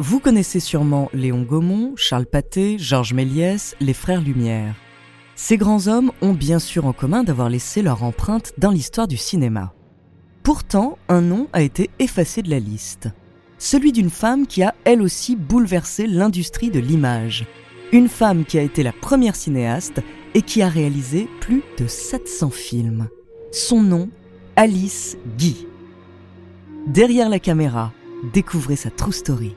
Vous connaissez sûrement Léon Gaumont, Charles Pathé, Georges Méliès, les frères Lumière. Ces grands hommes ont bien sûr en commun d'avoir laissé leur empreinte dans l'histoire du cinéma. Pourtant, un nom a été effacé de la liste. Celui d'une femme qui a elle aussi bouleversé l'industrie de l'image. Une femme qui a été la première cinéaste et qui a réalisé plus de 700 films. Son nom, Alice Guy. Derrière la caméra, découvrez sa true story.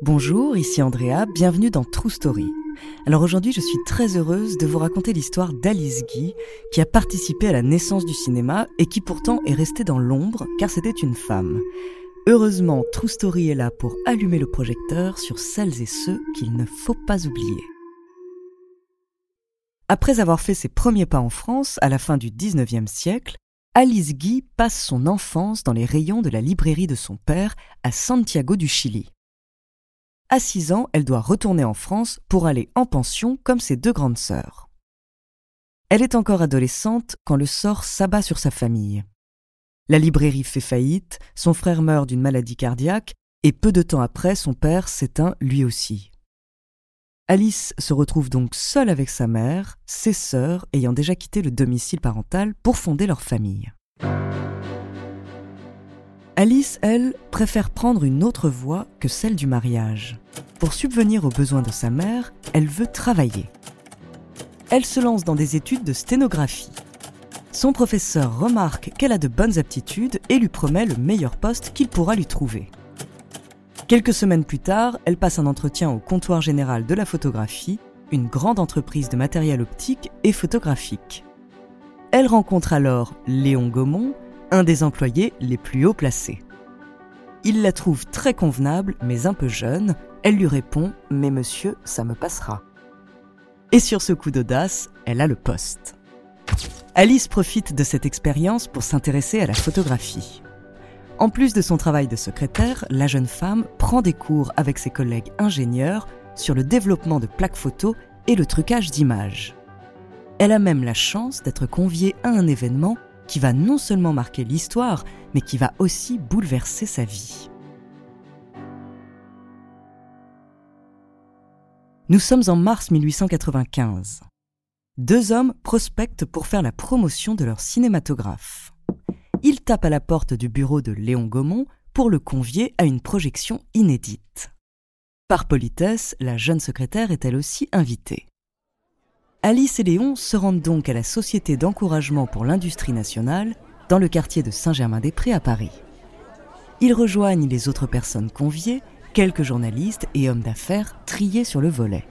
Bonjour, ici Andrea, bienvenue dans True Story. Alors aujourd'hui, je suis très heureuse de vous raconter l'histoire d'Alice Guy, qui a participé à la naissance du cinéma et qui pourtant est restée dans l'ombre car c'était une femme. Heureusement, True Story est là pour allumer le projecteur sur celles et ceux qu'il ne faut pas oublier. Après avoir fait ses premiers pas en France à la fin du 19e siècle, Alice Guy passe son enfance dans les rayons de la librairie de son père à Santiago du Chili. À 6 ans, elle doit retourner en France pour aller en pension comme ses deux grandes sœurs. Elle est encore adolescente quand le sort s'abat sur sa famille. La librairie fait faillite, son frère meurt d'une maladie cardiaque, et peu de temps après, son père s'éteint lui aussi. Alice se retrouve donc seule avec sa mère, ses sœurs ayant déjà quitté le domicile parental pour fonder leur famille. Alice, elle, préfère prendre une autre voie que celle du mariage. Pour subvenir aux besoins de sa mère, elle veut travailler. Elle se lance dans des études de sténographie. Son professeur remarque qu'elle a de bonnes aptitudes et lui promet le meilleur poste qu'il pourra lui trouver. Quelques semaines plus tard, elle passe un entretien au comptoir général de la photographie, une grande entreprise de matériel optique et photographique. Elle rencontre alors Léon Gaumont, un des employés les plus haut placés. Il la trouve très convenable, mais un peu jeune. Elle lui répond Mais monsieur, ça me passera. Et sur ce coup d'audace, elle a le poste. Alice profite de cette expérience pour s'intéresser à la photographie. En plus de son travail de secrétaire, la jeune femme prend des cours avec ses collègues ingénieurs sur le développement de plaques photo et le trucage d'images. Elle a même la chance d'être conviée à un événement qui va non seulement marquer l'histoire, mais qui va aussi bouleverser sa vie. Nous sommes en mars 1895. Deux hommes prospectent pour faire la promotion de leur cinématographe. Ils tapent à la porte du bureau de Léon Gaumont pour le convier à une projection inédite. Par politesse, la jeune secrétaire est elle aussi invitée. Alice et Léon se rendent donc à la Société d'encouragement pour l'industrie nationale dans le quartier de Saint-Germain-des-Prés à Paris. Ils rejoignent les autres personnes conviées, quelques journalistes et hommes d'affaires triés sur le volet.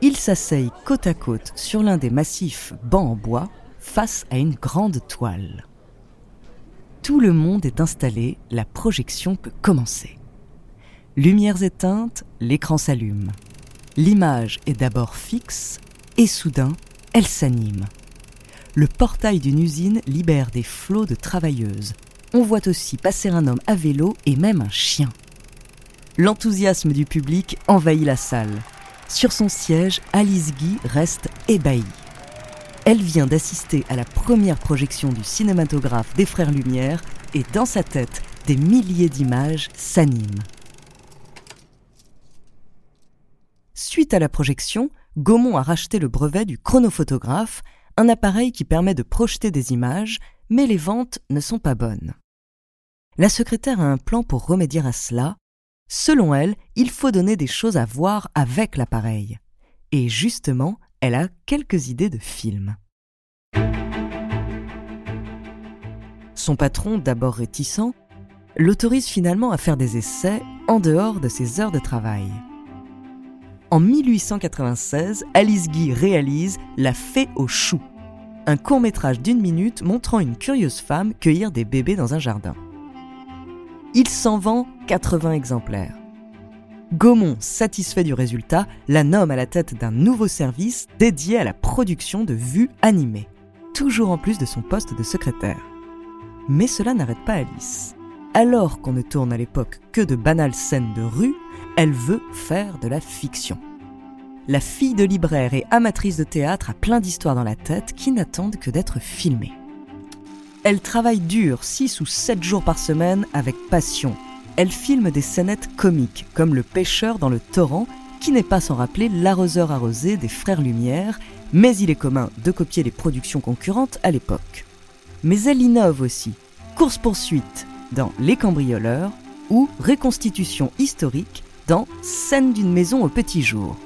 Ils s'asseyent côte à côte sur l'un des massifs bancs en bois face à une grande toile. Tout le monde est installé, la projection peut commencer. Lumières éteintes, l'écran s'allume. L'image est d'abord fixe, et soudain, elle s'anime. le portail d'une usine libère des flots de travailleuses. On voit aussi passer un homme à vélo et même un chien. L'enthousiasme du public envahit la salle. Sur son siège, Alice Guy reste ébahie. Elle vient d'assister à la première projection du cinématographe des Frères Lumière et dans sa tête, des milliers d'images s'animent. Suite à la projection, Gaumont a racheté le brevet du chronophotographe, un appareil qui permet de projeter des images, mais les ventes ne sont pas bonnes. La secrétaire a un plan pour remédier à cela. Selon elle, il faut donner des choses à voir avec l'appareil. Et justement, elle a quelques idées de films. Son patron, d'abord réticent, l'autorise finalement à faire des essais en dehors de ses heures de travail. En 1896, Alice Guy réalise La Fée aux choux, un court métrage d'une minute montrant une curieuse femme cueillir des bébés dans un jardin. Il s'en vend 80 exemplaires. Gaumont, satisfait du résultat, la nomme à la tête d'un nouveau service dédié à la production de vues animées, toujours en plus de son poste de secrétaire. Mais cela n'arrête pas Alice. Alors qu'on ne tourne à l'époque que de banales scènes de rue, elle veut faire de la fiction. La fille de libraire et amatrice de théâtre a plein d'histoires dans la tête qui n'attendent que d'être filmées. Elle travaille dur, 6 ou 7 jours par semaine, avec passion. Elle filme des scénettes comiques, comme le pêcheur dans le torrent, qui n'est pas sans rappeler l'arroseur arrosé des Frères Lumière, mais il est commun de copier les productions concurrentes à l'époque. Mais elle innove aussi. Course-poursuite dans Les cambrioleurs ou Réconstitution historique dans Scène d'une maison au petit jour.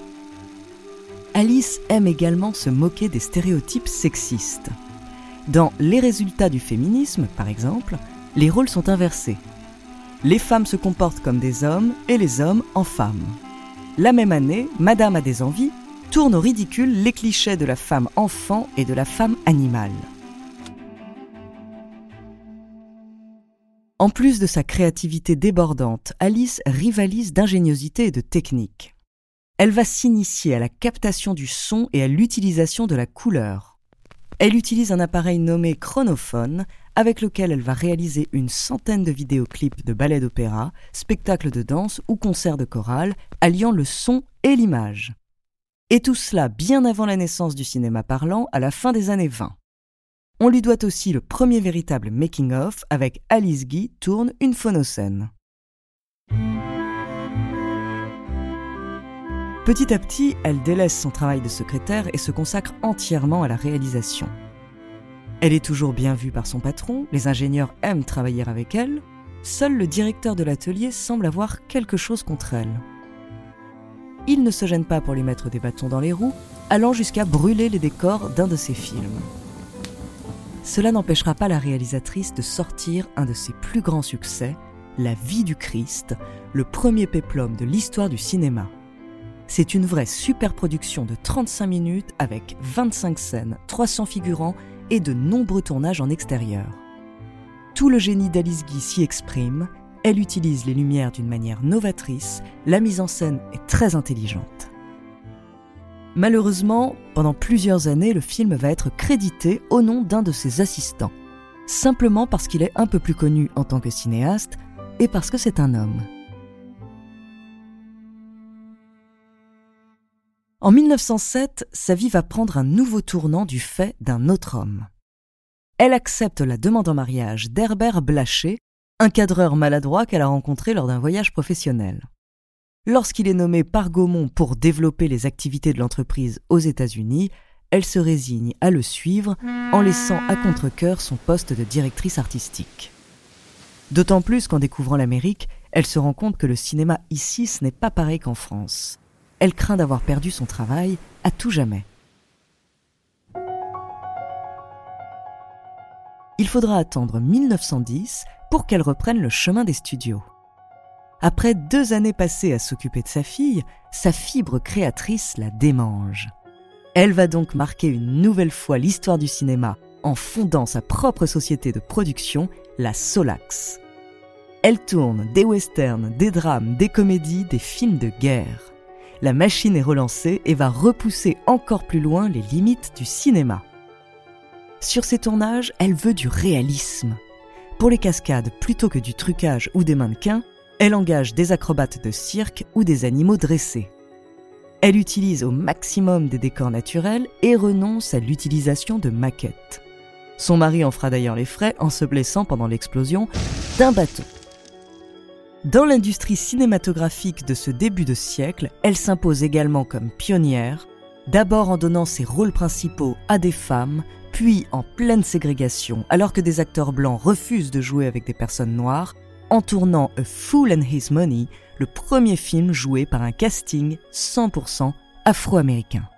Alice aime également se moquer des stéréotypes sexistes. Dans Les résultats du féminisme, par exemple, les rôles sont inversés. Les femmes se comportent comme des hommes et les hommes en femmes. La même année, Madame a des envies tourne au ridicule les clichés de la femme enfant et de la femme animale. En plus de sa créativité débordante, Alice rivalise d'ingéniosité et de technique. Elle va s'initier à la captation du son et à l'utilisation de la couleur. Elle utilise un appareil nommé chronophone avec lequel elle va réaliser une centaine de vidéoclips de ballets d'opéra, spectacles de danse ou concerts de chorale, alliant le son et l'image. Et tout cela bien avant la naissance du cinéma parlant à la fin des années 20. On lui doit aussi le premier véritable making-of avec Alice Guy tourne une phonocène. Petit à petit, elle délaisse son travail de secrétaire et se consacre entièrement à la réalisation. Elle est toujours bien vue par son patron, les ingénieurs aiment travailler avec elle, seul le directeur de l'atelier semble avoir quelque chose contre elle. Il ne se gêne pas pour lui mettre des bâtons dans les roues, allant jusqu'à brûler les décors d'un de ses films cela n'empêchera pas la réalisatrice de sortir un de ses plus grands succès, La vie du Christ, le premier péplum de l'histoire du cinéma. C'est une vraie superproduction de 35 minutes avec 25 scènes, 300 figurants et de nombreux tournages en extérieur. Tout le génie d'Alice Guy s'y exprime, elle utilise les lumières d'une manière novatrice, la mise en scène est très intelligente. Malheureusement, pendant plusieurs années, le film va être crédité au nom d'un de ses assistants, simplement parce qu'il est un peu plus connu en tant que cinéaste et parce que c'est un homme. En 1907, sa vie va prendre un nouveau tournant du fait d'un autre homme. Elle accepte la demande en mariage d'Herbert Blaché, un cadreur maladroit qu'elle a rencontré lors d'un voyage professionnel. Lorsqu'il est nommé par Gaumont pour développer les activités de l'entreprise aux États-Unis, elle se résigne à le suivre en laissant à contre-coeur son poste de directrice artistique. D'autant plus qu'en découvrant l'Amérique, elle se rend compte que le cinéma ici, ce n'est pas pareil qu'en France. Elle craint d'avoir perdu son travail à tout jamais. Il faudra attendre 1910 pour qu'elle reprenne le chemin des studios. Après deux années passées à s'occuper de sa fille, sa fibre créatrice la démange. Elle va donc marquer une nouvelle fois l'histoire du cinéma en fondant sa propre société de production, la Solax. Elle tourne des westerns, des drames, des comédies, des films de guerre. La machine est relancée et va repousser encore plus loin les limites du cinéma. Sur ses tournages, elle veut du réalisme. Pour les cascades, plutôt que du trucage ou des mannequins, elle engage des acrobates de cirque ou des animaux dressés. Elle utilise au maximum des décors naturels et renonce à l'utilisation de maquettes. Son mari en fera d'ailleurs les frais en se blessant pendant l'explosion d'un bateau. Dans l'industrie cinématographique de ce début de siècle, elle s'impose également comme pionnière, d'abord en donnant ses rôles principaux à des femmes, puis en pleine ségrégation, alors que des acteurs blancs refusent de jouer avec des personnes noires, en tournant A Fool and His Money, le premier film joué par un casting 100% afro-américain.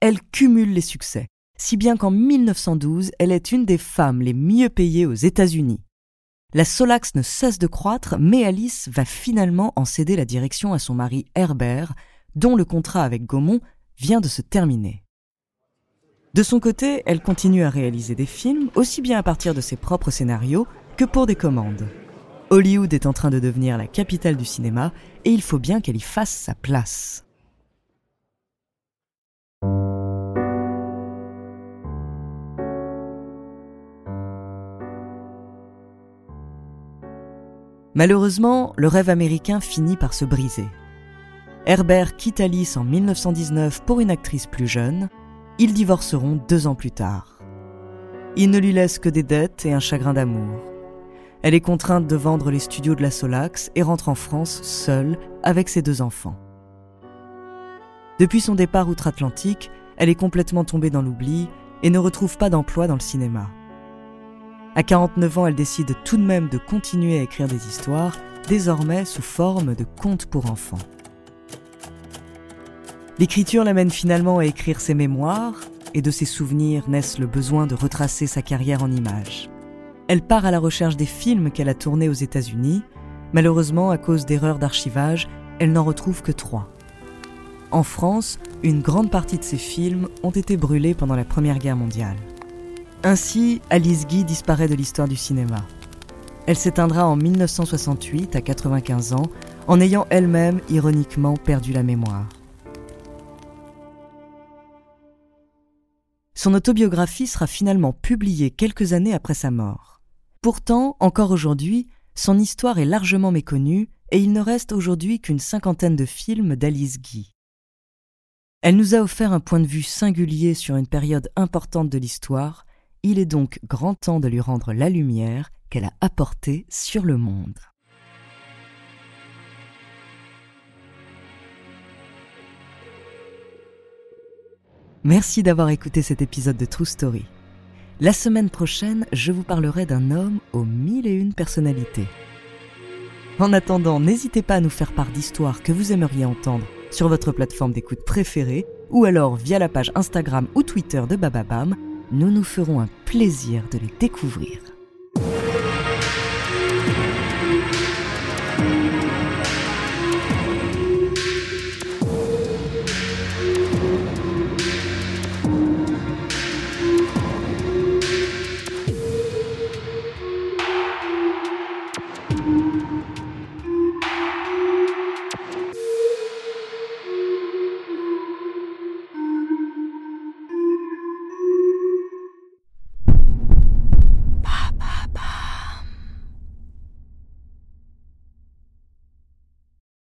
Elle cumule les succès, si bien qu'en 1912, elle est une des femmes les mieux payées aux États-Unis. La Solax ne cesse de croître, mais Alice va finalement en céder la direction à son mari Herbert, dont le contrat avec Gaumont vient de se terminer. De son côté, elle continue à réaliser des films, aussi bien à partir de ses propres scénarios que pour des commandes. Hollywood est en train de devenir la capitale du cinéma et il faut bien qu'elle y fasse sa place. Malheureusement, le rêve américain finit par se briser. Herbert quitte Alice en 1919 pour une actrice plus jeune. Ils divorceront deux ans plus tard. Il ne lui laisse que des dettes et un chagrin d'amour. Elle est contrainte de vendre les studios de la Solax et rentre en France seule avec ses deux enfants. Depuis son départ outre-Atlantique, elle est complètement tombée dans l'oubli et ne retrouve pas d'emploi dans le cinéma. À 49 ans, elle décide tout de même de continuer à écrire des histoires, désormais sous forme de contes pour enfants. L'écriture l'amène finalement à écrire ses mémoires, et de ses souvenirs naissent le besoin de retracer sa carrière en images. Elle part à la recherche des films qu'elle a tournés aux États-Unis. Malheureusement, à cause d'erreurs d'archivage, elle n'en retrouve que trois. En France, une grande partie de ces films ont été brûlés pendant la Première Guerre mondiale. Ainsi, Alice Guy disparaît de l'histoire du cinéma. Elle s'éteindra en 1968 à 95 ans en ayant elle-même ironiquement perdu la mémoire. Son autobiographie sera finalement publiée quelques années après sa mort. Pourtant, encore aujourd'hui, son histoire est largement méconnue et il ne reste aujourd'hui qu'une cinquantaine de films d'Alice Guy. Elle nous a offert un point de vue singulier sur une période importante de l'histoire, il est donc grand temps de lui rendre la lumière qu'elle a apportée sur le monde. Merci d'avoir écouté cet épisode de True Story. La semaine prochaine, je vous parlerai d'un homme aux mille et une personnalités. En attendant, n'hésitez pas à nous faire part d'histoires que vous aimeriez entendre sur votre plateforme d'écoute préférée ou alors via la page Instagram ou Twitter de Bababam. Nous nous ferons un plaisir de les découvrir.